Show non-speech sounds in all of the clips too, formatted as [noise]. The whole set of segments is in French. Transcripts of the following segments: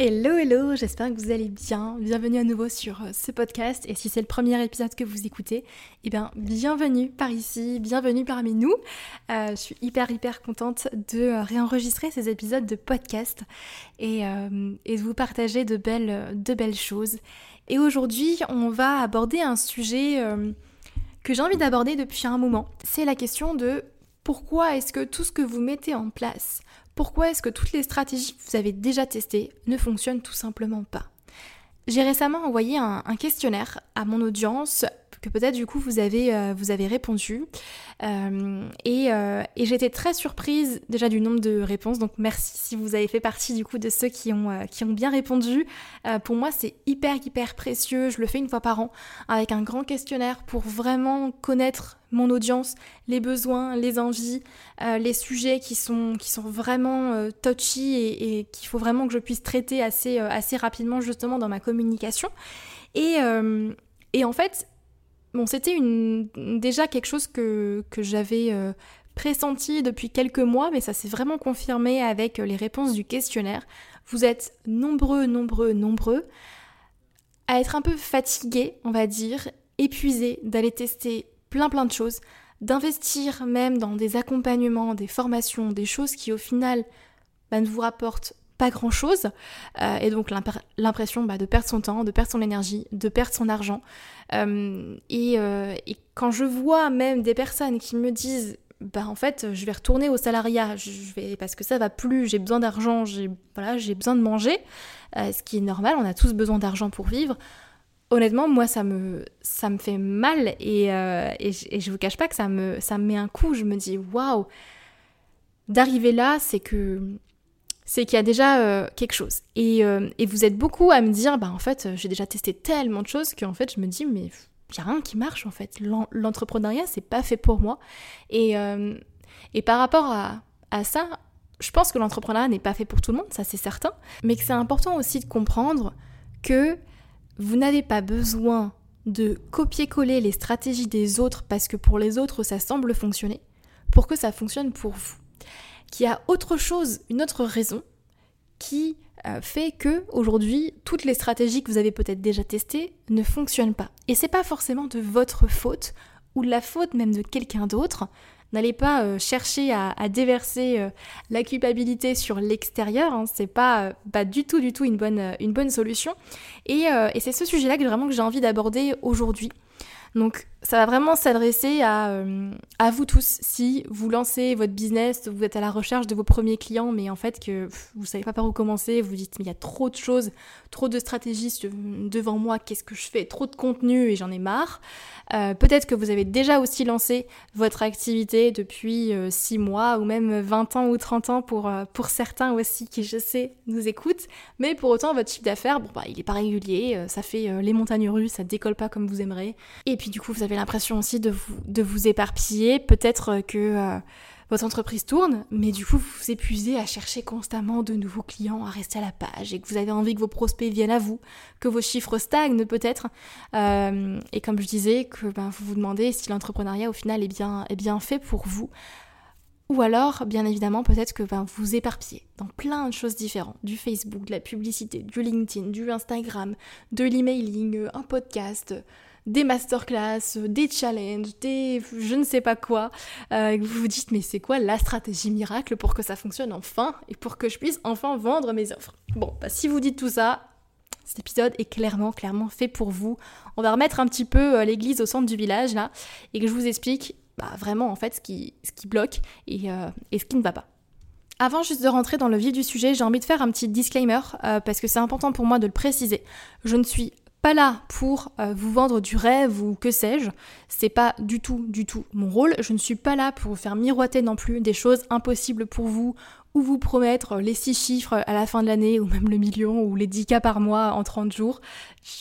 Hello hello, j'espère que vous allez bien. Bienvenue à nouveau sur euh, ce podcast et si c'est le premier épisode que vous écoutez, eh bien bienvenue par ici, bienvenue parmi nous. Euh, je suis hyper hyper contente de euh, réenregistrer ces épisodes de podcast et, et de vous partager de belles, de belles choses. Et aujourd'hui, on va aborder un sujet que j'ai envie d'aborder depuis un moment. C'est la question de pourquoi est-ce que tout ce que vous mettez en place pourquoi est-ce que toutes les stratégies que vous avez déjà testées ne fonctionnent tout simplement pas? J'ai récemment envoyé un, questionnaire à mon audience que peut-être du coup vous avez, euh, vous avez répondu. Euh, euh, et, j'étais très surprise déjà du nombre de réponses. Donc merci si vous avez fait partie du coup de ceux qui ont, qui ont bien répondu. pour moi c'est hyper hyper précieux. Je le fais une fois par an avec un grand questionnaire pour vraiment connaître mon audience, les besoins, les envies, les sujets qui sont, qui sont vraiment touchy et, qu'il faut vraiment que je puisse traiter assez, assez rapidement justement dans ma communication. Et, et en fait, Bon, c'était une, déjà quelque chose que, j'avais euh, pressenti depuis quelques mois, mais ça s'est vraiment confirmé avec euh, les réponses du questionnaire. Vous êtes nombreux, nombreux, nombreux à être un peu fatigués, on va dire, épuisés d'aller tester plein plein de choses, d'investir même dans des accompagnements, des formations, des choses qui au final bah, ne vous rapportent pas grand chose euh, et donc l'impression bah, de perdre son temps, de perdre son énergie, de perdre son argent. Euh, euh, et, quand je vois même des personnes qui me disent bah en fait je vais retourner au salariat, je vais parce que ça va plus, j'ai besoin d'argent, j'ai voilà j'ai besoin de manger, ce qui est normal, on a tous besoin d'argent pour vivre. Honnêtement, moi, ça me, ça me fait mal et, et, et, je vous cache pas que ça me, ça me met un coup. Je me dis, waouh, d'arriver là, c'est que c'est qu'il y a déjà euh, quelque chose. Euh, et, vous êtes beaucoup à me dire, bah en fait, euh, j'ai déjà testé tellement de choses qu'en fait, je me dis, mais il n'y a rien qui marche en fait. L'entrepreneuriat, c'est pas fait pour moi. Et, et par rapport à, à ça, je pense que l'entrepreneuriat n'est pas fait pour tout le monde, ça c'est certain. Mais que c'est important aussi de comprendre que vous n'avez pas besoin de copier-coller les stratégies des autres parce que pour les autres ça semble fonctionner, pour que ça fonctionne pour vous qu'il y a autre chose, une autre raison qui euh, fait que aujourd'hui toutes les stratégies que vous avez peut-être déjà testées ne fonctionnent pas. Et c'est pas forcément de votre faute ou de la faute même de quelqu'un d'autre. N'allez pas euh, chercher à, déverser euh, la culpabilité sur l'extérieur, hein. c'est pas, pas du tout du tout une bonne, solution. Et, et c'est ce sujet-là que vraiment que j'ai envie d'aborder aujourd'hui. Donc ça va vraiment s'adresser à, euh, à, vous tous. Si vous lancez votre business, vous êtes à la recherche de vos premiers clients, mais en fait que vous savez pas par où commencer, vous dites mais il y a trop de choses, trop de stratégies devant moi, qu'est-ce que je fais? Trop de contenu et j'en ai marre. Euh, peut-être que vous avez déjà aussi lancé votre activité depuis 6 euh, mois ou même 20 ans ou 30 ans pour, pour certains aussi qui je sais nous écoutent, mais pour autant votre chiffre d'affaires, bon bah il est pas régulier, ça fait les montagnes russes, ça décolle pas comme vous aimeriez. Et puis du coup vous l'impression aussi de vous, de vous éparpiller, peut-être que euh, votre entreprise tourne, mais du coup vous vous épuisez à chercher constamment de nouveaux clients, à rester à la page, et que vous avez envie que vos prospects viennent à vous, que vos chiffres stagnent peut-être, euh, et comme je disais, que ben, vous vous demandez si l'entrepreneuriat au final est bien, est bien fait pour vous. Ou alors, bien évidemment, peut-être que ben, vous éparpillez dans plein de choses différentes. Du Facebook, de la publicité, du LinkedIn, du Instagram, de l'emailing, un podcast, des masterclass, des challenges, des je ne sais pas quoi, euh, vous vous dites mais c'est quoi la stratégie miracle pour que ça fonctionne enfin et pour que je puisse enfin vendre mes offres? Bon, bah, si vous dites tout ça, cet épisode est clairement, clairement fait pour vous. On va remettre un petit peu euh, l'église au centre du village là et que je vous explique bah, vraiment en fait ce qui, bloque et, euh, et ce qui ne va pas. Avant juste de rentrer dans le vif du sujet, j'ai envie de faire un petit disclaimer parce que c'est important pour moi de le préciser. Je ne suis pas là pour euh, vous vendre du rêve ou que sais-je. C'est pas du tout, du tout mon rôle. Je ne suis pas là pour vous faire miroiter non plus des choses impossibles pour vous ou vous promettre les 6 chiffres à la fin de l'année, ou même le million, ou les 10 cas par mois en 30 jours.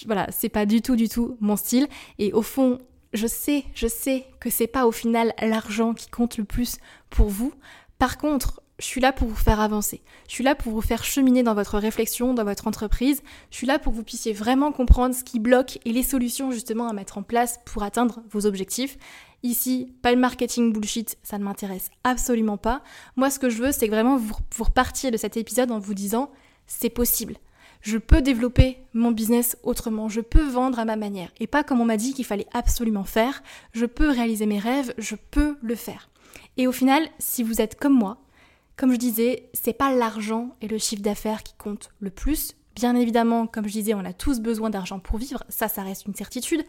Voilà, c'est pas du tout, du tout mon style. Et au fond, je sais, je sais que c'est pas au final l'argent qui compte le plus pour vous. Par contre, je suis là pour vous faire avancer. Je suis là pour vous faire cheminer dans votre réflexion, dans votre entreprise. Je suis là pour que vous puissiez vraiment comprendre ce qui bloque et les solutions justement à mettre en place pour atteindre vos objectifs. Ici, pas le marketing bullshit, ça ne m'intéresse absolument pas. Moi, ce que je veux, c'est vraiment vous, vous repartir de cet épisode en vous disant, c'est possible. Je peux développer mon business autrement, je peux vendre à ma manière. Et pas comme on m'a dit qu'il fallait absolument faire. Je peux réaliser mes rêves, je peux le faire. Et au final, si vous êtes comme moi, comme je disais, c'est pas l'argent et le chiffre d'affaires qui comptent le plus. Bien évidemment, comme je disais, on a tous besoin d'argent pour vivre, ça, ça reste une certitude.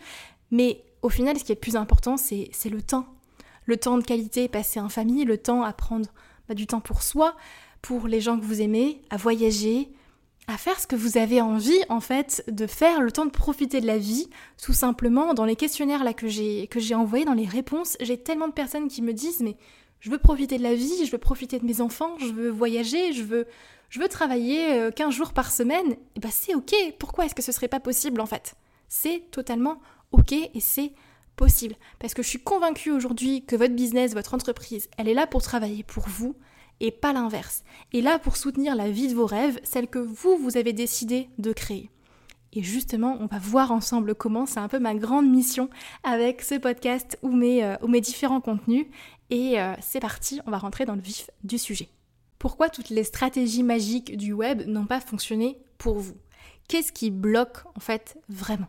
Mais au final, ce qui est le plus important, c'est le temps. Le temps de qualité passé en famille, le temps à prendre bah, du temps pour soi, pour les gens que vous aimez, à voyager, à faire ce que vous avez envie en fait de faire, le temps de profiter de la vie, tout simplement. Dans les questionnaires là que j'ai que j'ai envoyés, dans les réponses, j'ai tellement de personnes qui me disent mais je veux profiter de la vie, je veux profiter de mes enfants, je veux voyager, je veux travailler 15 euh, jours par semaine. Et bah c'est ok. Pourquoi est-ce que ce serait pas possible en fait? C'est totalement ok et c'est possible. Parce que je suis convaincue aujourd'hui que votre business, votre entreprise, elle est là pour travailler pour vous et pas l'inverse. Et là pour soutenir la vie de vos rêves, celle que vous, vous avez décidé de créer. Et justement, on va voir ensemble comment c'est un peu ma grande mission avec ce podcast ou mes, euh, ou mes différents contenus. Et euh, c'est parti, on va rentrer dans le vif du sujet. Pourquoi toutes les stratégies magiques du web n'ont pas fonctionné pour vous? Qu'est-ce qui bloque en fait vraiment?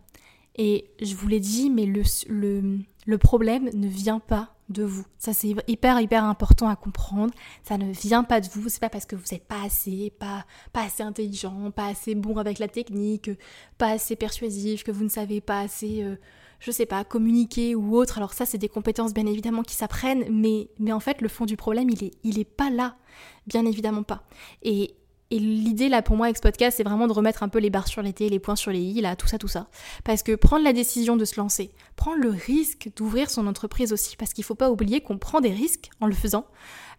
Et je vous l'ai dit, mais le, problème ne vient pas de vous. Ça, c'est hyper, hyper important à comprendre. Ça ne vient pas de vous. C'est pas parce que vous n'êtes pas assez, pas, pas assez intelligent, pas assez bon avec la technique, pas assez persuasif, que vous ne savez pas assez, euh, je sais pas, communiquer ou autre. Alors ça, c'est des compétences bien évidemment qui s'apprennent, mais, mais en fait, le fond du problème, il est, il est pas là. Bien évidemment pas. Et, et l'idée là pour moi avec ce podcast, c'est vraiment de remettre un peu les barres sur les T, les points sur les i, là, tout ça, tout ça. Parce que prendre la décision de se lancer, prendre le risque d'ouvrir son entreprise aussi, parce qu'il faut pas oublier qu'on prend des risques en le faisant,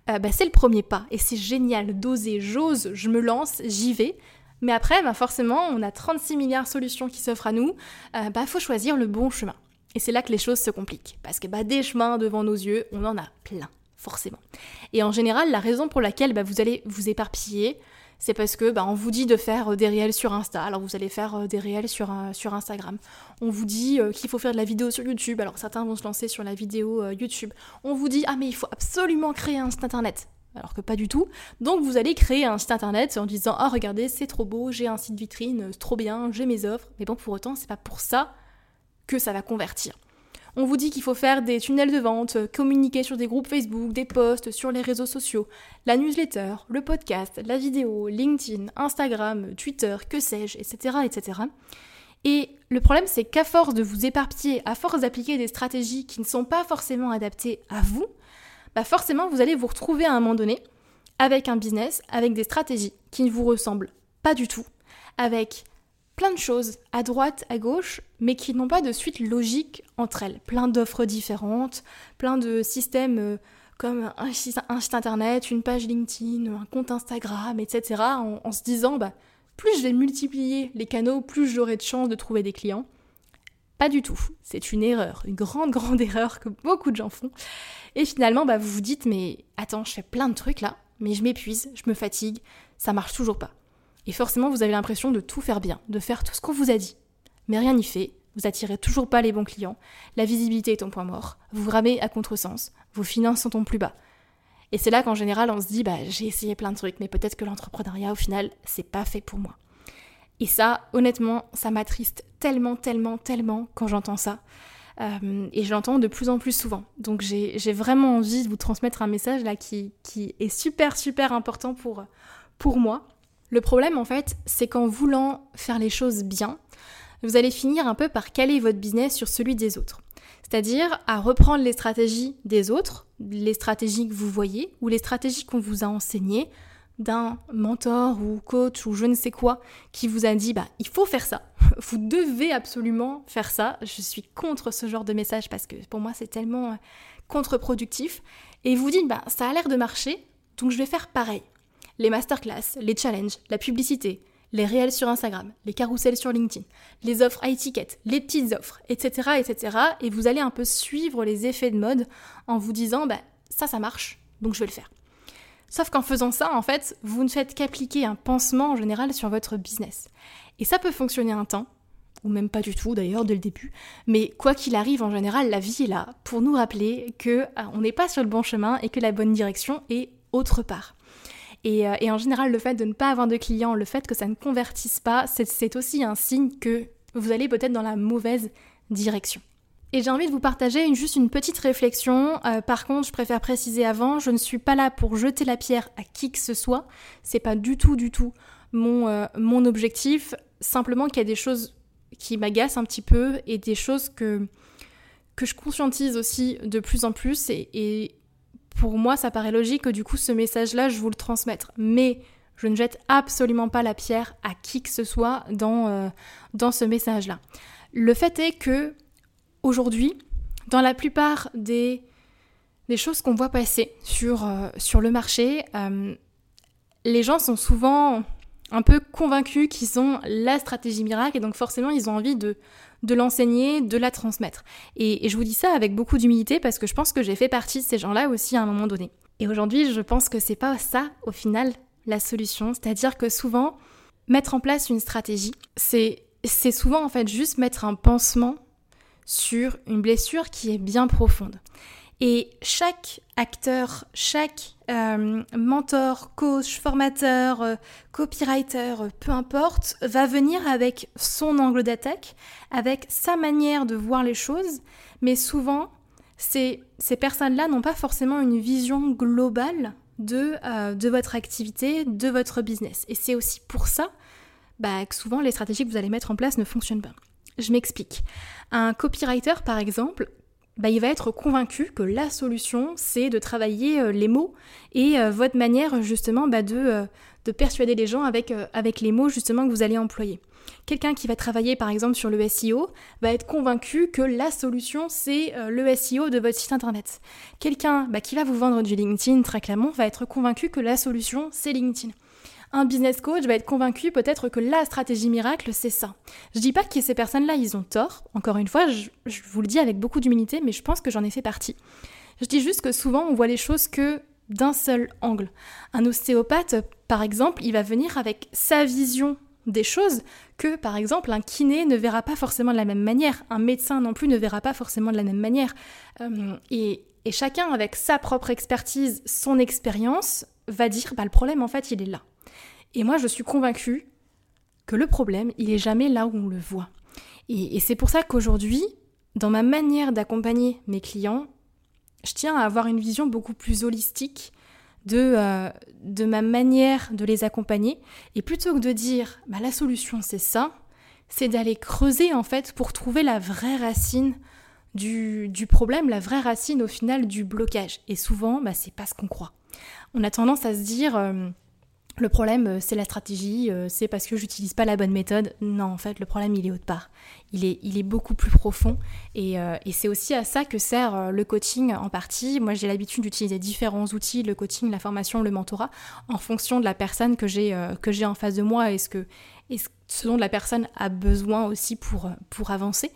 euh, bah, c'est le premier pas. Et c'est génial d'oser, j'ose, je me lance, j'y vais. Mais après, bah, forcément, on a 36 milliards de solutions qui s'offrent à nous, euh, bah faut choisir le bon chemin. Et c'est là que les choses se compliquent. Parce que bah, des chemins devant nos yeux, on en a plein, forcément. Et en général, la raison pour laquelle bah, vous allez vous éparpiller, c'est parce que bah, on vous dit de faire euh, des réels sur Insta, alors vous allez faire euh, des réels sur, euh, sur Instagram. On vous dit qu'il faut faire de la vidéo sur YouTube, alors certains vont se lancer sur la vidéo YouTube. On vous dit ah mais il faut absolument créer un site internet. Alors que pas du tout. Donc vous allez créer un site internet en disant ah regardez c'est trop beau, j'ai un site vitrine, c'est trop bien, j'ai mes offres. Mais bon pour autant c'est pas pour ça que ça va convertir. On vous dit qu'il faut faire des tunnels de vente, communiquer sur des groupes Facebook, des posts sur les réseaux sociaux, la newsletter, le podcast, la vidéo, LinkedIn, Instagram, Twitter, que sais-je, etc., etc. Et le problème, c'est qu'à force de vous éparpiller, à force d'appliquer des stratégies qui ne sont pas forcément adaptées à vous, bah forcément, vous allez vous retrouver à un moment donné avec un business, avec des stratégies qui ne vous ressemblent pas du tout, avec plein de choses à droite, à gauche, mais qui n'ont pas de suite logique entre elles. Plein d'offres différentes, plein de systèmes euh, comme un site, internet, une page LinkedIn, un compte Instagram, etc. En, se disant, bah, plus je vais multiplier les canaux, plus j'aurai de chances de trouver des clients. Pas du tout. C'est une erreur, une grande, [laughs] grande erreur que beaucoup de gens font. Et finalement, bah, vous vous dites, mais attends, je fais plein de trucs là, mais je m'épuise, je me fatigue, ça marche toujours pas. Et forcément, vous avez l'impression de tout faire bien, de faire tout ce qu'on vous a dit. Mais rien n'y fait, vous attirez toujours pas les bons clients, la visibilité est en point mort, vous ramez à contresens, vos finances sont en plus bas. Et c'est là qu'en général, on se dit, bah, j'ai essayé plein de trucs, mais peut-être que l'entrepreneuriat, au final, c'est pas fait pour moi. Et ça, honnêtement, ça m'attriste tellement, tellement, tellement quand j'entends ça. Euh, et je l'entends de plus en plus souvent. Donc j'ai vraiment envie de vous transmettre un message là qui, qui est super, super important pour, pour moi. Le problème, en fait, c'est qu'en voulant faire les choses bien, vous allez finir un peu par caler votre business sur celui des autres. C'est-à-dire à reprendre les stratégies des autres, les stratégies que vous voyez, ou les stratégies qu'on vous a enseignées d'un mentor ou coach ou je ne sais quoi qui vous a dit bah il faut faire ça, [laughs] vous devez absolument faire ça. Je suis contre ce genre de message parce que pour moi c'est tellement euh, contre-productif. Et vous dites bah ça a l'air de marcher, donc je vais faire pareil. les masterclass, les challenges, la publicité, les réels sur Instagram, les carousels sur LinkedIn, les offres à étiquette, les petites offres, etc., etc. Et vous allez un peu suivre les effets de mode en vous disant, bah, ça, ça marche, donc je vais le faire. Sauf qu'en faisant ça, en fait, vous ne faites qu'appliquer un pansement en général sur votre business. Et ça peut fonctionner un temps, ou même pas du tout d'ailleurs dès le début. Mais quoi qu'il arrive, en général, la vie est là pour nous rappeler que ah, on n'est pas sur le bon chemin et que la bonne direction est autre part. Euh, et, en général, le fait de ne pas avoir de clients, le fait que ça ne convertisse pas, c'est aussi un signe que vous allez peut-être dans la mauvaise direction. Et j'ai envie de vous partager juste une petite réflexion. Euh, par contre, je préfère préciser avant, je ne suis pas là pour jeter la pierre à qui que ce soit. C'est pas du tout, du tout mon, euh, mon objectif. Simplement qu'il y a des choses qui m'agacent un petit peu et des choses que, que je conscientise aussi de plus en plus. et pour moi, ça paraît logique que du coup, ce message-là, je vous le transmettre. Mais je ne jette absolument pas la pierre à qui que ce soit dans, euh, dans ce message-là. Le fait est que, aujourd'hui, dans la plupart des, des choses qu'on voit passer sur, euh, sur le marché, euh, les gens sont souvent un peu convaincus qu'ils ont la stratégie miracle et donc forcément ils ont envie de, de l'enseigner, de la transmettre. Et, je vous dis ça avec beaucoup d'humilité parce que je pense que j'ai fait partie de ces gens-là aussi à un moment donné. Et aujourd'hui, je pense que c'est pas ça, au final, la solution. C'est-à-dire que souvent, mettre en place une stratégie, c'est souvent en fait juste mettre un pansement sur une blessure qui est bien profonde. Et chaque acteur, chaque euh, mentor, coach, formateur, euh, copywriter, euh, peu importe, va venir avec son angle d'attaque, avec sa manière de voir les choses, mais souvent, ces, personnes-là n'ont pas forcément une vision globale de, de votre activité, de votre business. Et c'est aussi pour ça bah, que souvent les stratégies que vous allez mettre en place ne fonctionnent pas. Je m'explique. Un copywriter, par exemple, bah, il va être convaincu que la solution, c'est de travailler euh, les mots et euh, votre manière justement bah, de, euh, de, persuader les gens avec, avec les mots justement que vous allez employer. Quelqu'un qui va travailler par exemple sur le SEO va être convaincu que la solution c'est le SEO de votre site internet. Quelqu'un bah, qui va vous vendre du LinkedIn très clairement va être convaincu que la solution c'est LinkedIn un business coach va être convaincu peut-être que la stratégie miracle, c'est ça. Je dis pas que ces personnes-là, ils ont tort. Encore une fois, je, vous le dis avec beaucoup d'humilité, mais je pense que j'en ai fait partie. Je dis juste que souvent, on voit les choses que d'un seul angle. Un ostéopathe, par exemple, il va venir avec sa vision des choses que, par exemple, un kiné ne verra pas forcément de la même manière, un médecin non plus ne verra pas forcément de la même manière. Euh, et, chacun, avec sa propre expertise, son expérience, va dire, bah, le problème, en fait, il est là. Et moi, je suis convaincue que le problème, il est jamais là où on le voit. Et, c'est pour ça qu'aujourd'hui, dans ma manière d'accompagner mes clients, je tiens à avoir une vision beaucoup plus holistique de, euh, de ma manière de les accompagner. Et plutôt que de dire, bah, la solution c'est ça, c'est d'aller creuser en fait pour trouver la vraie racine du, du, problème, la vraie racine au final du blocage. Et souvent, bah, c'est pas ce qu'on croit. On a tendance à se dire, euh, le problème, euh, c'est la stratégie, euh, c'est parce que j'utilise pas la bonne méthode. Non, en fait, le problème, il est autre part. Il est, il est beaucoup plus profond. Et, euh, c'est aussi à ça que sert le coaching en partie. Moi, j'ai l'habitude d'utiliser différents outils, le coaching, la formation, le mentorat, en fonction de la personne que j'ai que j'ai en face de moi et ce, que, et ce dont la personne a besoin aussi pour, pour avancer.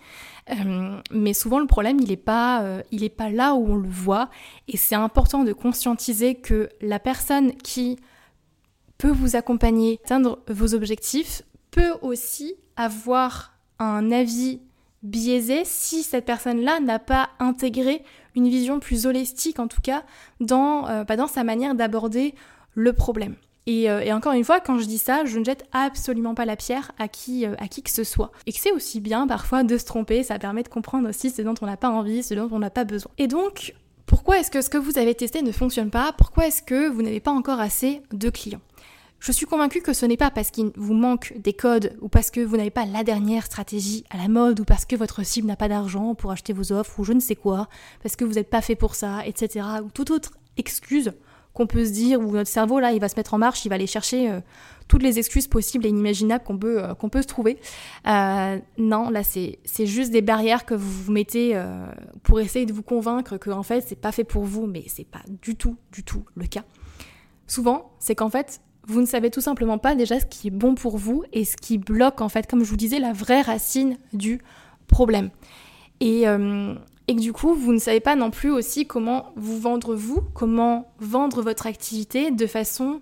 mais souvent, le problème, il n'est pas, pas là où on le voit. Et c'est important de conscientiser que la personne qui peut vous accompagner atteindre vos objectifs, peut aussi avoir un avis biaisé si cette personne-là n'a pas intégré une vision plus holistique, en tout cas, dans, euh, dans sa manière d'aborder le problème. Euh, et, encore une fois, quand je dis ça, je ne jette absolument pas la pierre à qui, euh, à qui que ce soit. Et que c'est aussi bien parfois de se tromper, ça permet de comprendre aussi ce dont on n'a pas envie, ce dont on n'a pas besoin. Et donc, pourquoi est-ce que ce que vous avez testé ne fonctionne pas? Pourquoi est-ce que vous n'avez pas encore assez de clients? Je suis convaincue que ce n'est pas parce qu'il vous manque des codes ou parce que vous n'avez pas la dernière stratégie à la mode ou parce que votre cible n'a pas d'argent pour acheter vos offres ou je ne sais quoi, parce que vous n'êtes pas fait pour ça, etc. ou toute autre excuse qu'on peut se dire où notre cerveau là il va se mettre en marche, il va aller chercher euh, toutes les excuses possibles et inimaginables qu'on peut, euh, qu'on peut se trouver. Euh, non, là c'est juste des barrières que vous vous mettez pour essayer de vous convaincre que en fait c'est pas fait pour vous, mais c'est pas du tout, du tout le cas. Souvent, c'est qu'en fait vous ne savez tout simplement pas déjà ce qui est bon pour vous et ce qui bloque en fait, comme je vous disais, la vraie racine du problème. Et, euh, et que du coup, vous ne savez pas non plus aussi comment vous vendre vous, comment vendre votre activité de façon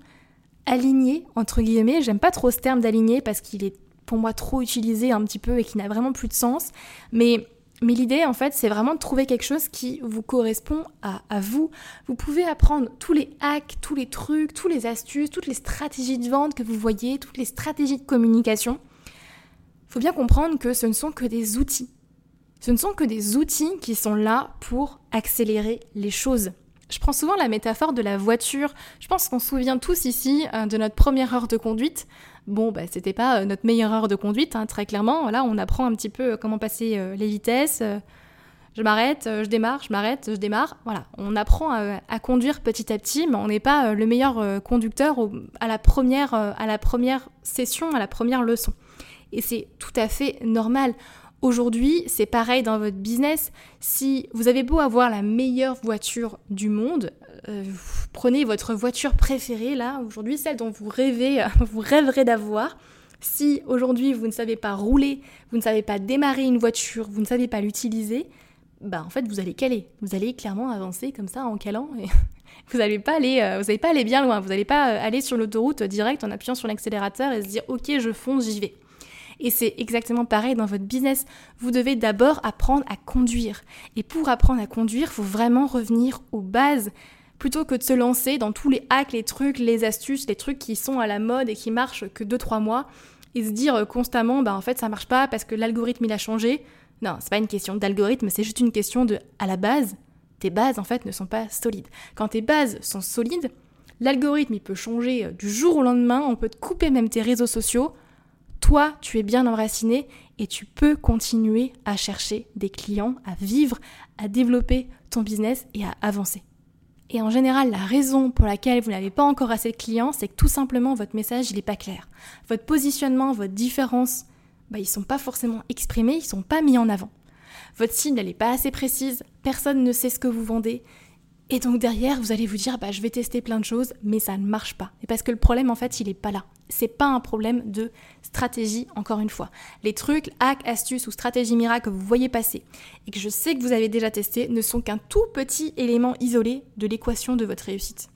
alignée, entre guillemets. J'aime pas trop ce terme d'aligné parce qu'il est pour moi trop utilisé un petit peu et qui n'a vraiment plus de sens. Mais mais l'idée, en fait, c'est vraiment de trouver quelque chose qui vous correspond à, vous. Vous pouvez apprendre tous les hacks, tous les trucs, tous les astuces, toutes les stratégies de vente que vous voyez, toutes les stratégies de communication. Faut bien comprendre que ce ne sont que des outils. Ce ne sont que des outils qui sont là pour accélérer les choses. Je prends souvent la métaphore de la voiture. Je pense qu'on se souvient tous ici euh, de notre première heure de conduite. Bon, bah, c'était pas euh, notre meilleure heure de conduite, hein, très clairement. Là, on apprend un petit peu euh, comment passer les vitesses. je m'arrête, je démarre, je m'arrête, je démarre. Voilà, on apprend à, conduire petit à petit, mais on n'est pas le meilleur conducteur à, la première, à la première session, à la première leçon. Et c'est tout à fait normal. Aujourd'hui, c'est pareil dans votre business. Si vous avez beau avoir la meilleure voiture du monde, euh, prenez votre voiture préférée là, aujourd'hui, celle dont vous rêvez, [laughs] vous rêverez d'avoir. Si aujourd'hui vous ne savez pas rouler, vous ne savez pas démarrer une voiture, vous ne savez pas l'utiliser, bah en fait vous allez caler. Vous allez clairement avancer comme ça en calant [laughs] vous n'allez pas aller, euh, vous pas aller bien loin. Vous n'allez pas euh, aller sur l'autoroute direct en appuyant sur l'accélérateur et se dire ok je fonce, j'y vais. Et c'est exactement pareil dans votre business. Vous devez d'abord apprendre à conduire. Et pour apprendre à conduire, il faut vraiment revenir aux bases plutôt que de se lancer dans tous les hacks, les trucs, les astuces, les trucs qui sont à la mode et qui marchent que 2-3 mois et se dire constamment bah en fait ça marche pas parce que l'algorithme il a changé. Non, c'est pas une question d'algorithme, c'est juste une question de à la base, tes bases en fait ne sont pas solides. Quand tes bases sont solides, l'algorithme il peut changer euh, du jour au lendemain, on peut te couper même tes réseaux sociaux, toi, tu es bien enraciné et tu peux continuer à chercher des clients, à vivre, à développer ton business et à avancer. Et en général, la raison pour laquelle vous n'avez pas encore assez de clients, c'est que tout simplement votre message, n'est pas clair. Votre positionnement, votre différence, bah, ils ne sont pas forcément exprimés, ils ne sont pas mis en avant. Votre cible, n'est pas assez précise, personne ne sait ce que vous vendez, et donc derrière, vous allez vous dire, bah, je vais tester plein de choses, mais ça ne marche pas. Et parce que le problème, en fait, il n'est pas là. C'est pas un problème de stratégie, encore une fois. Les trucs, hacks, astuces ou stratégies miracles que vous voyez passer et que je sais que vous avez déjà testé ne sont qu'un tout petit élément isolé de l'équation de votre réussite.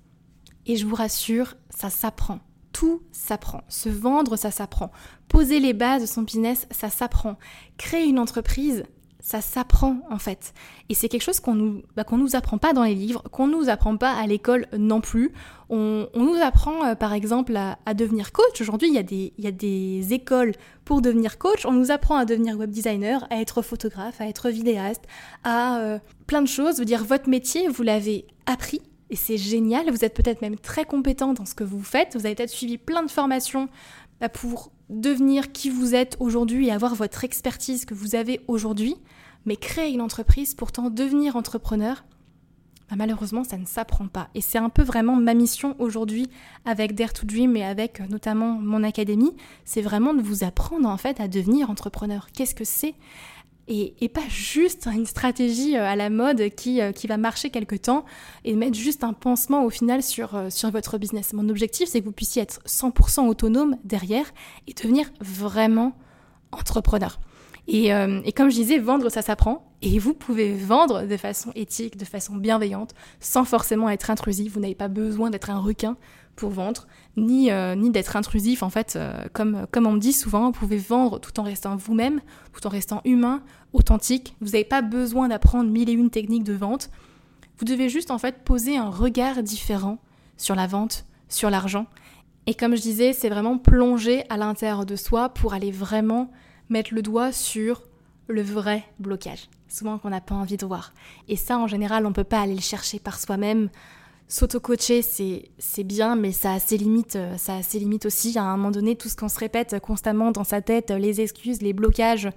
Et je vous rassure, ça s'apprend. Tout s'apprend. Se vendre, ça s'apprend. Poser les bases de son business, ça s'apprend. Créer une entreprise, ça s'apprend en fait. Et c'est quelque chose qu'on nous, bah, qu'on nous apprend pas dans les livres, qu'on nous apprend pas à l'école non plus. On, nous apprend euh, par exemple à, devenir coach. Aujourd'hui, il y, a des, y a des écoles pour devenir coach. On nous apprend à devenir web designer, à être photographe, à être vidéaste, à euh, plein de choses. Dire votre métier, vous l'avez appris. Et c'est génial, vous êtes peut-être même très compétent dans ce que vous faites, vous avez peut-être suivi plein de formations bah, pour devenir qui vous êtes aujourd'hui et avoir votre expertise que vous avez aujourd'hui, mais créer une entreprise, pourtant devenir entrepreneur, bah malheureusement ça ne s'apprend pas. Et c'est un peu vraiment ma mission aujourd'hui avec Dare to Dream et avec euh, notamment mon académie, c'est vraiment de vous apprendre en fait à devenir entrepreneur. Qu'est-ce que c'est? Et, pas juste [laughs] une stratégie euh, à la mode qui, euh, qui va marcher quelque temps et mettre juste un pansement au final sur, sur votre business. Mon objectif, c'est que vous puissiez être 100% autonome derrière et devenir vraiment entrepreneur. Et, et, comme je disais, vendre, ça s'apprend. Et vous pouvez vendre de façon éthique, de façon bienveillante, sans forcément être intrusif. Vous n'avez pas besoin d'être un requin pour vendre, ni, euh, d'être intrusif. En fait, euh, comme, comme on me dit souvent, vous pouvez vendre tout en restant vous-même, tout en restant humain, authentique. Vous n'avez pas besoin d'apprendre mille et une techniques de vente. Vous devez juste en fait poser un regard différent sur la vente, sur l'argent. Et comme je disais, c'est vraiment plonger à l'intérieur de soi pour aller vraiment mettre le doigt sur le vrai blocage, souvent qu'on n'a pas envie de voir. Et ça, en général, on ne peut pas aller le chercher par soi-même s'auto-coacher, c'est bien, mais ça a ses limites, euh, ça a ses limites aussi. À un moment donné, tout ce qu'on se répète constamment dans sa tête, les excuses, les blocages,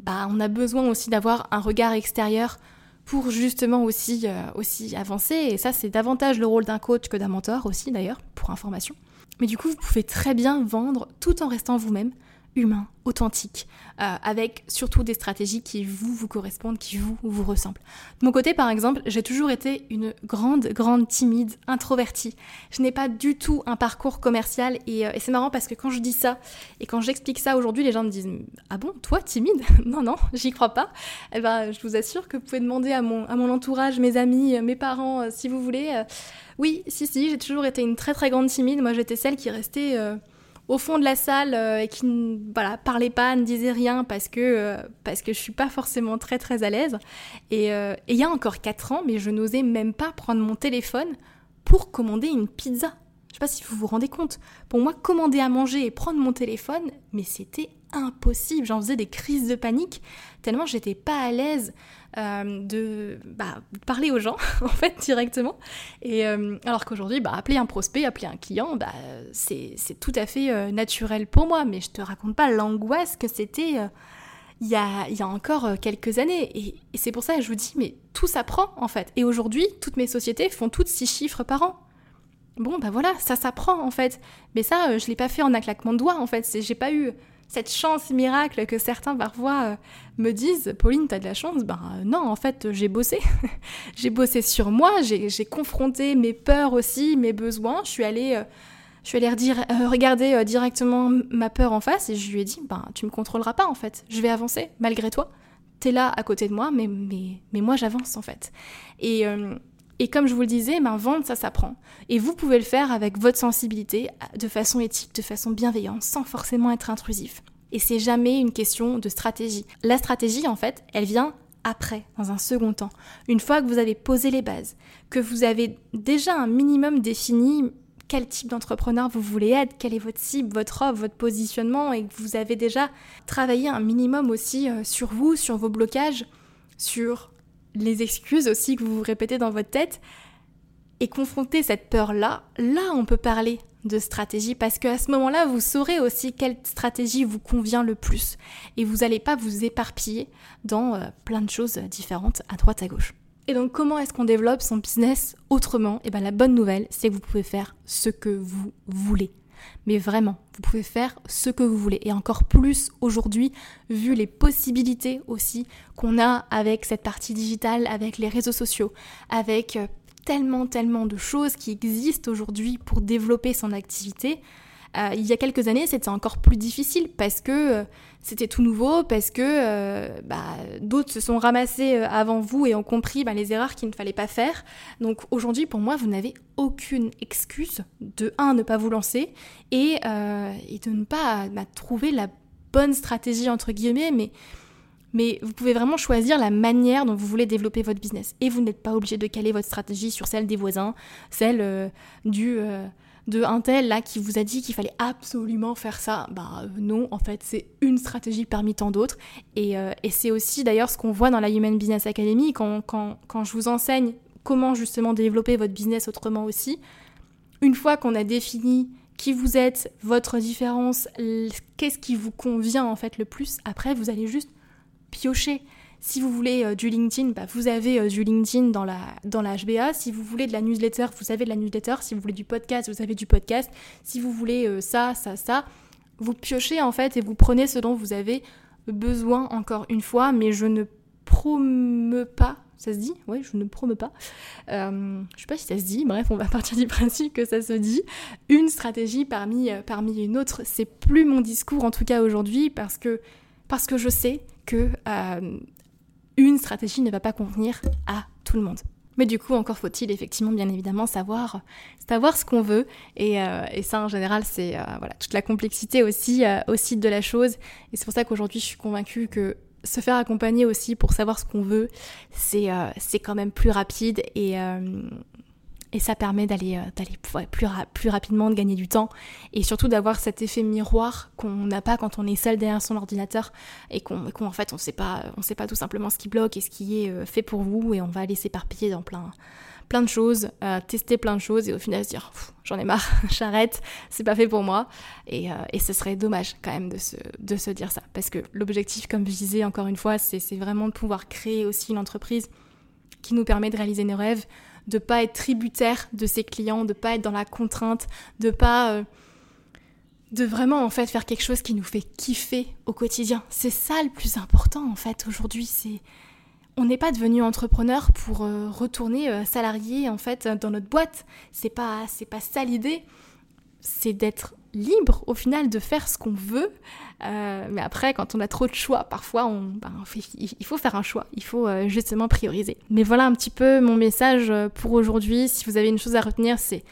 bah, on a besoin aussi d'avoir un regard extérieur pour justement aussi, euh, aussi avancer. Et ça, c'est davantage le rôle d'un coach que d'un mentor aussi, d'ailleurs, pour information. Mais du coup, vous pouvez très bien vendre tout en restant vous-même, humain, authentique, euh, avec surtout des stratégies qui vous vous correspondent, qui vous vous ressemblent. De mon côté, par exemple, j'ai toujours été une grande, grande timide, introvertie. Je n'ai pas du tout un parcours commercial et, euh, c'est marrant parce que quand je dis ça et quand j'explique ça aujourd'hui, les gens me disent ah bon, toi timide? [laughs] Non, non, j'y crois pas. Eh ben, je vous assure que vous pouvez demander à mon, à mon entourage, mes amis, mes parents, si vous voulez. oui, si, si, j'ai toujours été une très, très grande timide. Moi, j'étais celle qui restait au fond de la salle euh, et qui ne voilà, parlait pas, ne disait rien parce que, euh, parce que je suis pas forcément très très à l'aise. Euh, et il y a encore 4 ans, mais je n'osais même pas prendre mon téléphone pour commander une pizza. Je sais pas si vous vous rendez compte. Pour moi, commander à manger et prendre mon téléphone, mais c'était impossible. J'en faisais des crises de panique tellement j'étais pas à l'aise euh, de bah, parler aux gens [laughs] en fait directement. Et euh, alors qu'aujourd'hui, bah, appeler un prospect, appeler un client, bah, c'est tout à fait euh, naturel pour moi. Mais je te raconte pas l'angoisse que c'était il y, a, y a encore quelques années. Et, et c'est pour ça que je vous dis, mais tout s'apprend en fait. Et aujourd'hui, toutes mes sociétés font toutes six chiffres par an. Bon, bah voilà, ça s'apprend en fait. Mais ça, je l'ai pas fait en un claquement de doigts en fait. J'ai pas eu cette chance miracle que certains parfois euh, me disent Pauline, t'as de la chance? Ben euh, non, en fait, j'ai bossé. [laughs] j'ai bossé sur moi, j'ai confronté mes peurs aussi, mes besoins. Je suis allée, euh, je suis allée regarder directement ma peur en face et je lui ai dit Ben, tu me contrôleras pas en fait, je vais avancer malgré toi. T'es là à côté de moi, mais, mais, mais moi j'avance en fait. Et. Et comme je vous le disais, ben, vendre, ça s'apprend. Et vous pouvez le faire avec votre sensibilité, de façon éthique, de façon bienveillante, sans forcément être intrusif. Et c'est jamais une question de stratégie. La stratégie, en fait, elle vient après, dans un second temps. Une fois que vous avez posé les bases, que vous avez déjà un minimum défini quel type d'entrepreneur vous voulez être, quelle est votre cible, votre offre, votre positionnement, et que vous avez déjà travaillé un minimum aussi euh, sur vous, sur vos blocages, sur les excuses aussi que vous vous répétez dans votre tête et confronter cette peur-là, là on peut parler de stratégie parce qu'à ce moment-là, vous saurez aussi quelle stratégie vous convient le plus et vous n'allez pas vous éparpiller dans euh, plein de choses différentes à droite à gauche. Et donc comment est-ce qu'on développe son business autrement? Et eh bien la bonne nouvelle, c'est que vous pouvez faire ce que vous voulez. Mais vraiment, vous pouvez faire ce que vous voulez. Et encore plus aujourd'hui, vu les possibilités aussi qu'on a avec cette partie digitale, avec les réseaux sociaux, avec euh, tellement, tellement de choses qui existent aujourd'hui pour développer son activité. Euh, il y a quelques années, c'était encore plus difficile parce que euh, c'était tout nouveau, parce que euh, bah, d'autres se sont ramassés avant vous et ont compris bah, les erreurs qu'il ne fallait pas faire. Donc aujourd'hui, pour moi, vous n'avez aucune excuse de, un, ne pas vous lancer et, et de ne pas bah, trouver la bonne stratégie, entre guillemets, mais vous pouvez vraiment choisir la manière dont vous voulez développer votre business. Et vous n'êtes pas obligé de caler votre stratégie sur celle des voisins, celle du de un tel là qui vous a dit qu'il fallait absolument faire ça. Bah non, en fait, c'est une stratégie parmi tant d'autres. Et, euh, et c'est aussi d'ailleurs ce qu'on voit dans la Human Business Academy quand, quand, quand je vous enseigne comment justement développer votre business autrement aussi. Une fois qu'on a défini qui vous êtes, votre différence, qu'est-ce qui vous convient en fait le plus, après vous allez juste piocher. Si vous voulez euh, du LinkedIn, bah, vous avez euh, du LinkedIn dans la, dans la HBA. Si vous voulez de la newsletter, vous avez de la newsletter. Si vous voulez du podcast, vous avez du podcast. Si vous voulez euh, ça, ça, ça, vous piochez en fait et vous prenez ce dont vous avez besoin encore une fois. Mais je ne promeux pas ça se dit? Oui, je ne promeux pas. Euh, je sais pas si ça se dit, bref, on va [laughs] partir du principe que ça se dit. Une stratégie parmi, parmi une autre, c'est plus mon discours en tout cas aujourd'hui parce que, parce que je sais que une stratégie ne va pas convenir à tout le monde. Mais du coup, encore faut-il effectivement, bien évidemment, savoir, savoir ce qu'on veut. Et, euh, ça, en général, c'est euh, voilà, toute la complexité aussi, euh, aussi de la chose. Et c'est pour ça qu'aujourd'hui, je suis convaincue que se faire accompagner aussi pour savoir ce qu'on veut, c'est c'est quand même plus rapide. Et, et ça permet d'aller euh, plus, plus rapidement, de gagner du temps et surtout d'avoir cet effet miroir qu'on n'a pas quand on est seul derrière son ordinateur et qu'on en fait on sait pas on sait pas tout simplement ce qui bloque et ce qui est euh, fait pour vous et on va aller s'éparpiller dans plein plein de choses, euh, tester plein de choses et au final se dire j'en ai marre, [laughs] j'arrête, c'est pas fait pour moi. Et, et, ce serait dommage quand même de se, de se dire ça. Parce que l'objectif, comme je disais encore une fois, c'est vraiment de pouvoir créer aussi une entreprise qui nous permet de réaliser nos rêves, de pas être tributaire de ses clients, de pas être dans la contrainte, de pas euh, de vraiment en fait faire quelque chose qui nous fait kiffer au quotidien. C'est ça le plus important en fait aujourd'hui, c'est on n'est pas devenu entrepreneur pour euh, retourner euh, salarié en fait dans notre boîte. C'est pas c'est pas ça l'idée. C'est d'être libre au final de faire ce qu'on veut. Euh, mais après, quand on a trop de choix, parfois on, ben, il faut faire un choix. Il faut justement prioriser. Mais voilà un petit peu mon message pour aujourd'hui. Si vous avez une chose à retenir, c'est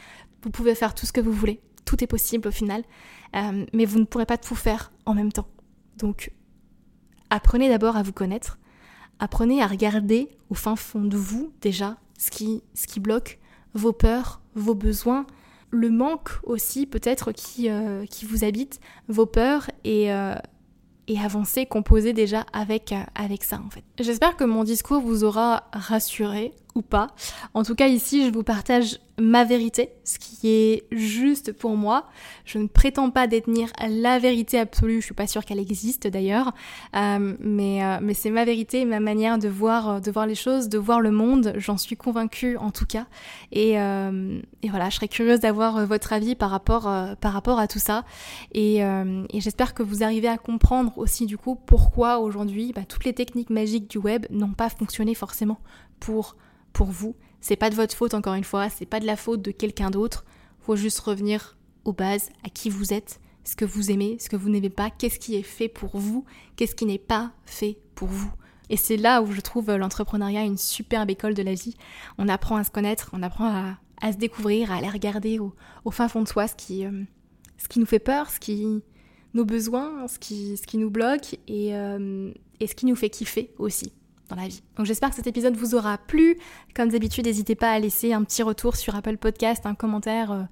vous pouvez faire tout ce que vous voulez. Tout est possible au final. mais vous ne pourrez pas tout faire en même temps. Donc apprenez d'abord à vous connaître apprenez à regarder au fin fond de vous déjà ce qui, ce qui bloque, vos peurs, vos besoins, le manque aussi peut-être qui, euh, qui vous habite, vos peurs et, euh, et avancer, composer déjà avec, euh, avec ça en fait. J'espère que mon discours vous aura rassuré ou pas. En tout cas ici je vous partage ma vérité, ce qui est juste pour moi. Je ne prétends pas détenir la vérité absolue, je suis pas sûre qu'elle existe d'ailleurs, euh, mais, euh, mais c'est ma vérité, ma manière de voir, de voir les choses, de voir le monde, j'en suis convaincue en tout cas. Et, euh, et voilà, je serais curieuse d'avoir votre avis par rapport, par rapport à tout ça. Et, et j'espère que vous arrivez à comprendre aussi du coup pourquoi aujourd'hui bah, toutes les techniques magiques du web n'ont pas fonctionné forcément pour, pour vous c'est pas de votre faute encore une fois, c'est pas de la faute de quelqu'un d'autre. Faut juste revenir aux bases, à qui vous êtes, ce que vous aimez, ce que vous n'aimez pas, qu'est-ce qui est fait pour vous, qu'est-ce qui n'est pas fait pour vous. Et c'est là où je trouve l'entrepreneuriat une superbe école de la vie. On apprend à se connaître, on apprend à, se découvrir, à aller regarder au, fin fond de soi ce qui, euh, ce qui nous fait peur, ce qui, nos besoins, ce qui, ce qui nous bloque et, euh, et ce qui nous fait kiffer aussi la vie. Donc j'espère que cet épisode vous aura plu. Comme d'habitude, n'hésitez pas à laisser un petit retour sur Apple Podcast, un commentaire, euh,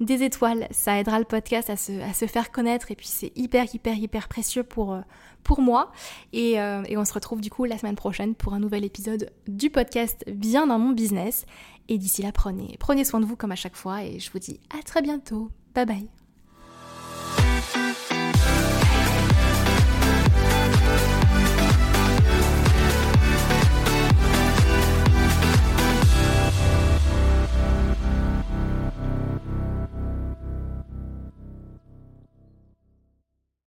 des étoiles. Ça aidera le podcast à se, faire connaître et puis c'est hyper, hyper, hyper précieux pour, euh, pour moi. Euh, et, on se retrouve du coup la semaine prochaine pour un nouvel épisode du podcast Bien dans mon business. Et d'ici là, prenez, prenez soin de vous comme à chaque fois et je vous dis à très bientôt. Bye bye.